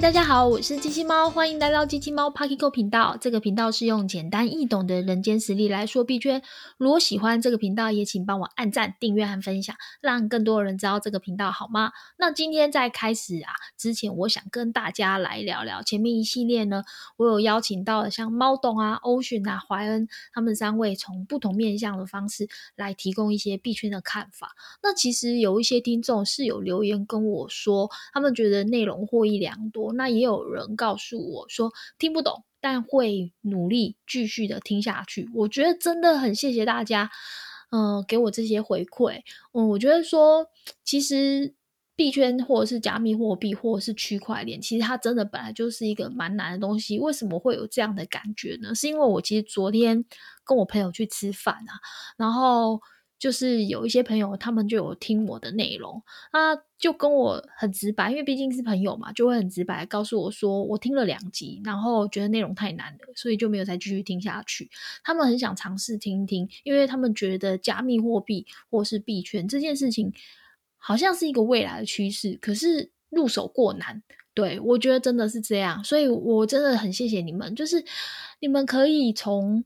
大家好，我是机器猫，欢迎来到机器猫 Pocket Go 频道。这个频道是用简单易懂的人间实力来说币圈。如果喜欢这个频道，也请帮我按赞、订阅和分享，让更多人知道这个频道，好吗？那今天在开始啊之前，我想跟大家来聊聊前面一系列呢，我有邀请到了像猫董啊、Ocean 啊、怀恩他们三位，从不同面向的方式来提供一些币圈的看法。那其实有一些听众是有留言跟我说，他们觉得内容获益良多。那也有人告诉我说听不懂，但会努力继续的听下去。我觉得真的很谢谢大家，嗯，给我这些回馈。嗯，我觉得说，其实币圈或者是加密货币或者是区块链，其实它真的本来就是一个蛮难的东西。为什么会有这样的感觉呢？是因为我其实昨天跟我朋友去吃饭啊，然后。就是有一些朋友，他们就有听我的内容，啊，就跟我很直白，因为毕竟是朋友嘛，就会很直白告诉我说，我听了两集，然后觉得内容太难了，所以就没有再继续听下去。他们很想尝试听听，因为他们觉得加密货币或是币圈这件事情好像是一个未来的趋势，可是入手过难。对我觉得真的是这样，所以我真的很谢谢你们，就是你们可以从。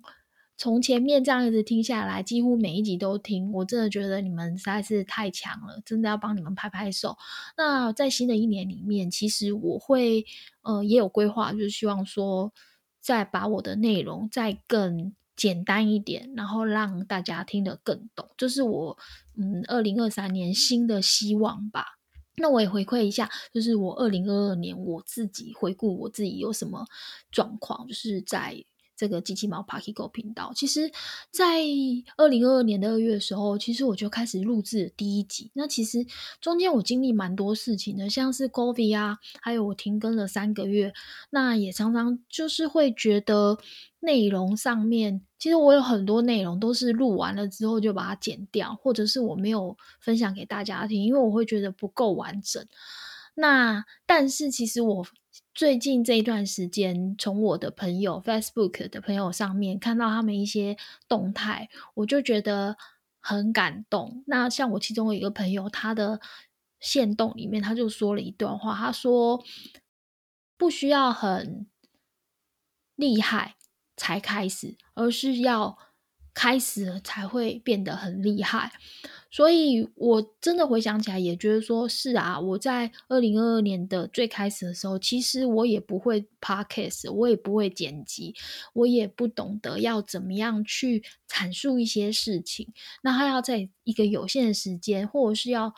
从前面这样子听下来，几乎每一集都听，我真的觉得你们实在是太强了，真的要帮你们拍拍手。那在新的一年里面，其实我会呃也有规划，就是希望说再把我的内容再更简单一点，然后让大家听得更懂，这是我嗯二零二三年新的希望吧。那我也回馈一下，就是我二零二二年我自己回顾我自己有什么状况，就是在。这个机器猫 Parky Go 频道，其实，在二零二二年的二月的时候，其实我就开始录制第一集。那其实中间我经历蛮多事情的，像是 COVID 啊，还有我停更了三个月。那也常常就是会觉得内容上面，其实我有很多内容都是录完了之后就把它剪掉，或者是我没有分享给大家听，因为我会觉得不够完整。那但是其实我。最近这一段时间，从我的朋友 Facebook 的朋友上面看到他们一些动态，我就觉得很感动。那像我其中有一个朋友，他的线动里面他就说了一段话，他说：“不需要很厉害才开始，而是要开始了才会变得很厉害。”所以，我真的回想起来，也觉得说是啊。我在二零二二年的最开始的时候，其实我也不会 podcast，我也不会剪辑，我也不懂得要怎么样去阐述一些事情。那他要在一个有限的时间，或者是要。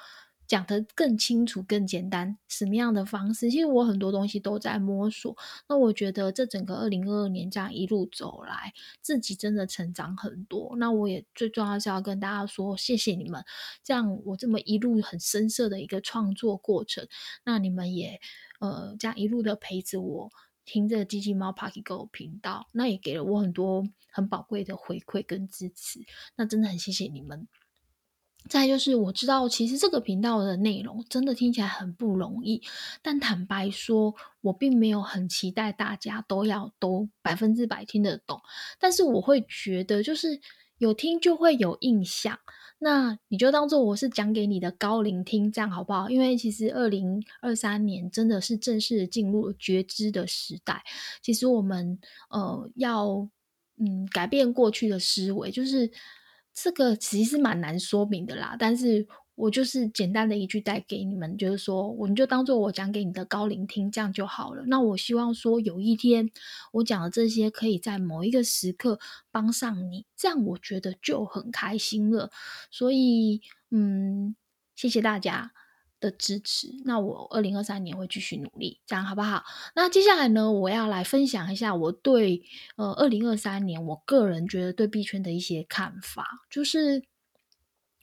讲得更清楚、更简单，什么样的方式？其实我很多东西都在摸索。那我觉得这整个二零二二年这样一路走来，自己真的成长很多。那我也最重要是要跟大家说，谢谢你们，这样我这么一路很深色的一个创作过程，那你们也呃这样一路的陪着我，听着机器猫 Parky Go 频道，那也给了我很多很宝贵的回馈跟支持。那真的很谢谢你们。再就是我知道，其实这个频道的内容真的听起来很不容易，但坦白说，我并没有很期待大家都要都百分之百听得懂。但是我会觉得，就是有听就会有印象，那你就当做我是讲给你的高龄听，这样好不好？因为其实二零二三年真的是正式进入觉知的时代，其实我们呃要嗯改变过去的思维，就是。这个其实蛮难说明的啦，但是我就是简单的一句带给你们，就是说，我们就当做我讲给你的高龄听，这样就好了。那我希望说，有一天我讲的这些，可以在某一个时刻帮上你，这样我觉得就很开心了。所以，嗯，谢谢大家。的支持，那我二零二三年会继续努力，这样好不好？那接下来呢，我要来分享一下我对呃二零二三年我个人觉得对币圈的一些看法，就是。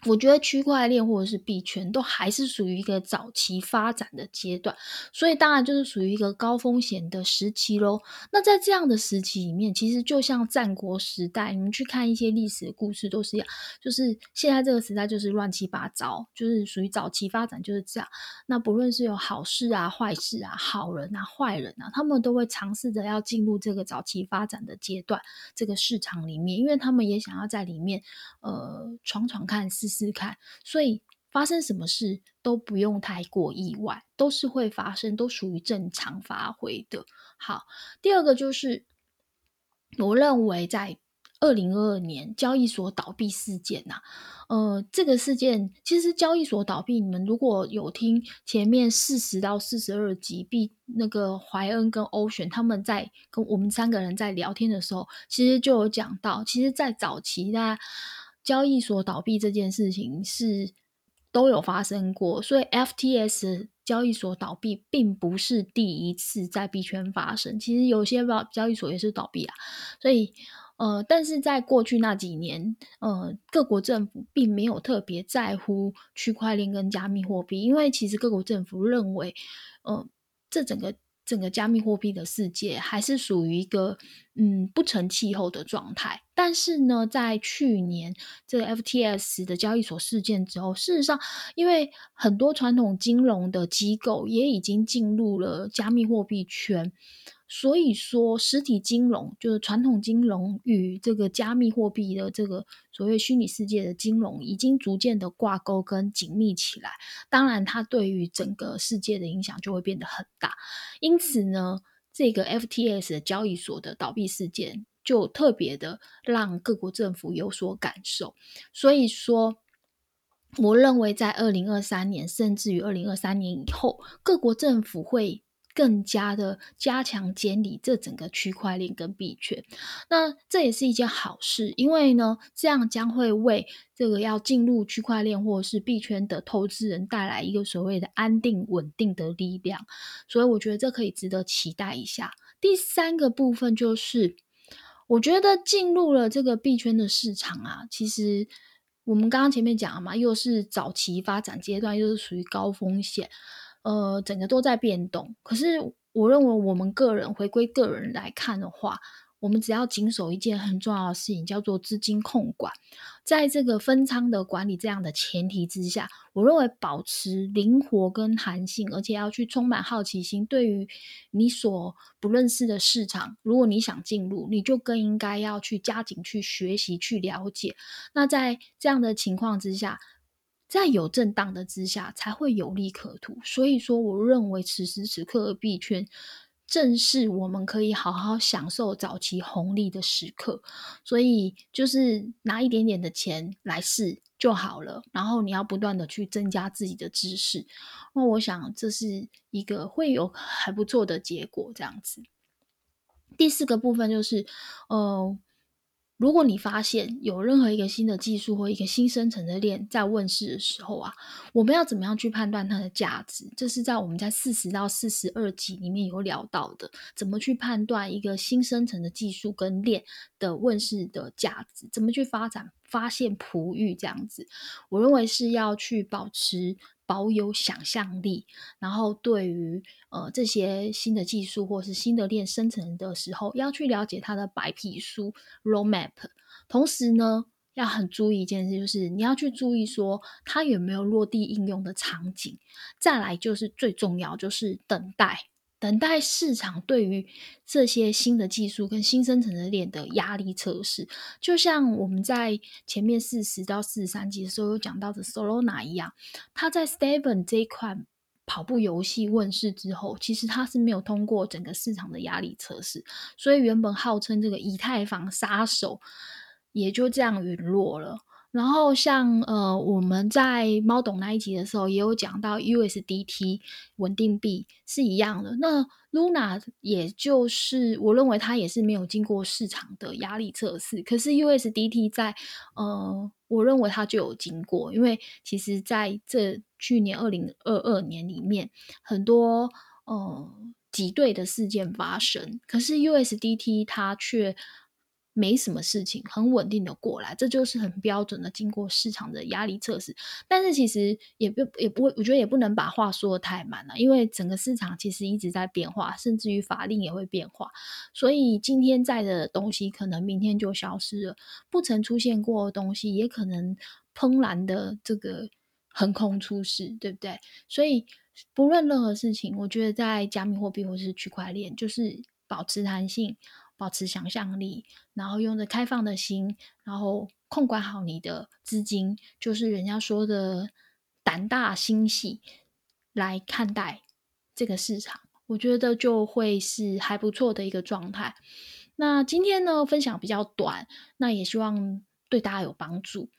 我觉得区块链或者是币圈都还是属于一个早期发展的阶段，所以当然就是属于一个高风险的时期喽。那在这样的时期里面，其实就像战国时代，你们去看一些历史故事都是一样，就是现在这个时代就是乱七八糟，就是属于早期发展就是这样。那不论是有好事啊、坏事啊、好人啊、坏人啊，他们都会尝试着要进入这个早期发展的阶段，这个市场里面，因为他们也想要在里面呃闯闯看是。试看，所以发生什么事都不用太过意外，都是会发生，都属于正常发挥的。好，第二个就是我认为在。二零二二年交易所倒闭事件呐，呃，这个事件其实交易所倒闭，你们如果有听前面四十到四十二集，毕那个怀恩跟欧璇他们在跟我们三个人在聊天的时候，其实就有讲到，其实，在早期那交易所倒闭这件事情是都有发生过，所以 FTS 交易所倒闭并不是第一次在币圈发生，其实有些交交易所也是倒闭啊，所以。呃，但是在过去那几年，呃，各国政府并没有特别在乎区块链跟加密货币，因为其实各国政府认为，呃，这整个整个加密货币的世界还是属于一个嗯不成气候的状态。但是呢，在去年这个 FTS 的交易所事件之后，事实上，因为很多传统金融的机构也已经进入了加密货币圈。所以说，实体金融就是传统金融与这个加密货币的这个所谓虚拟世界的金融，已经逐渐的挂钩跟紧密起来。当然，它对于整个世界的影响就会变得很大。因此呢，这个 FTS 的交易所的倒闭事件，就特别的让各国政府有所感受。所以说，我认为在二零二三年，甚至于二零二三年以后，各国政府会。更加的加强监理这整个区块链跟币圈，那这也是一件好事，因为呢，这样将会为这个要进入区块链或是币圈的投资人带来一个所谓的安定稳定的力量，所以我觉得这可以值得期待一下。第三个部分就是，我觉得进入了这个币圈的市场啊，其实我们刚刚前面讲了嘛，又是早期发展阶段，又是属于高风险。呃，整个都在变动。可是，我认为我们个人回归个人来看的话，我们只要谨守一件很重要的事情，叫做资金控管。在这个分仓的管理这样的前提之下，我认为保持灵活跟弹性，而且要去充满好奇心。对于你所不认识的市场，如果你想进入，你就更应该要去加紧去学习、去了解。那在这样的情况之下。在有震荡的之下，才会有利可图。所以说，我认为此时此刻的币圈，正是我们可以好好享受早期红利的时刻。所以，就是拿一点点的钱来试就好了。然后，你要不断的去增加自己的知识。那我想，这是一个会有还不错的结果。这样子，第四个部分就是，呃。如果你发现有任何一个新的技术或一个新生成的链在问世的时候啊，我们要怎么样去判断它的价值？这是在我们在四十到四十二集里面有聊到的，怎么去判断一个新生成的技术跟链的问世的价值？怎么去发展、发现璞玉这样子？我认为是要去保持。保有想象力，然后对于呃这些新的技术或是新的链生成的时候，要去了解它的白皮书 （roadmap）。同时呢，要很注意一件事，就是你要去注意说它有没有落地应用的场景。再来就是最重要，就是等待。等待市场对于这些新的技术跟新生成的链的压力测试，就像我们在前面四十到四十三集的时候有讲到的 Solana 一样，它在 Steven 这一款跑步游戏问世之后，其实它是没有通过整个市场的压力测试，所以原本号称这个以太坊杀手也就这样陨落了。然后像呃，我们在猫懂那一集的时候，也有讲到 USDT 稳定币是一样的。那 Luna 也就是我认为它也是没有经过市场的压力测试，可是 USDT 在呃，我认为它就有经过，因为其实在这去年二零二二年里面，很多呃挤兑的事件发生，可是 USDT 它却。没什么事情，很稳定的过来，这就是很标准的经过市场的压力测试。但是其实也不也不会，我觉得也不能把话说的太满了，因为整个市场其实一直在变化，甚至于法令也会变化。所以今天在的东西，可能明天就消失了；不曾出现过的东西，也可能怦然的这个横空出世，对不对？所以不论任何事情，我觉得在加密货币或是区块链，就是保持弹性。保持想象力，然后用着开放的心，然后控管好你的资金，就是人家说的胆大心细来看待这个市场，我觉得就会是还不错的一个状态。那今天呢，分享比较短，那也希望对大家有帮助。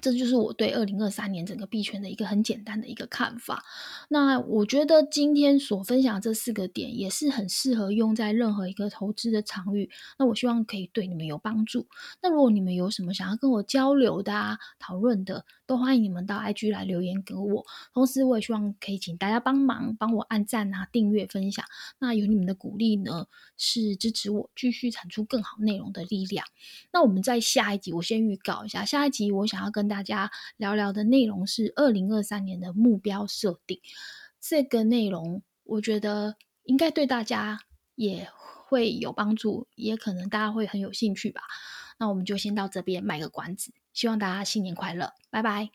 这就是我对二零二三年整个币圈的一个很简单的一个看法。那我觉得今天所分享这四个点也是很适合用在任何一个投资的场域。那我希望可以对你们有帮助。那如果你们有什么想要跟我交流的啊、讨论的，都欢迎你们到 IG 来留言给我。同时，我也希望可以请大家帮忙帮我按赞啊、订阅、分享。那有你们的鼓励呢，是支持我继续产出更好内容的力量。那我们在下一集，我先预告一下，下一集我想要跟跟大家聊聊的内容是二零二三年的目标设定。这个内容我觉得应该对大家也会有帮助，也可能大家会很有兴趣吧。那我们就先到这边卖个关子，希望大家新年快乐，拜拜。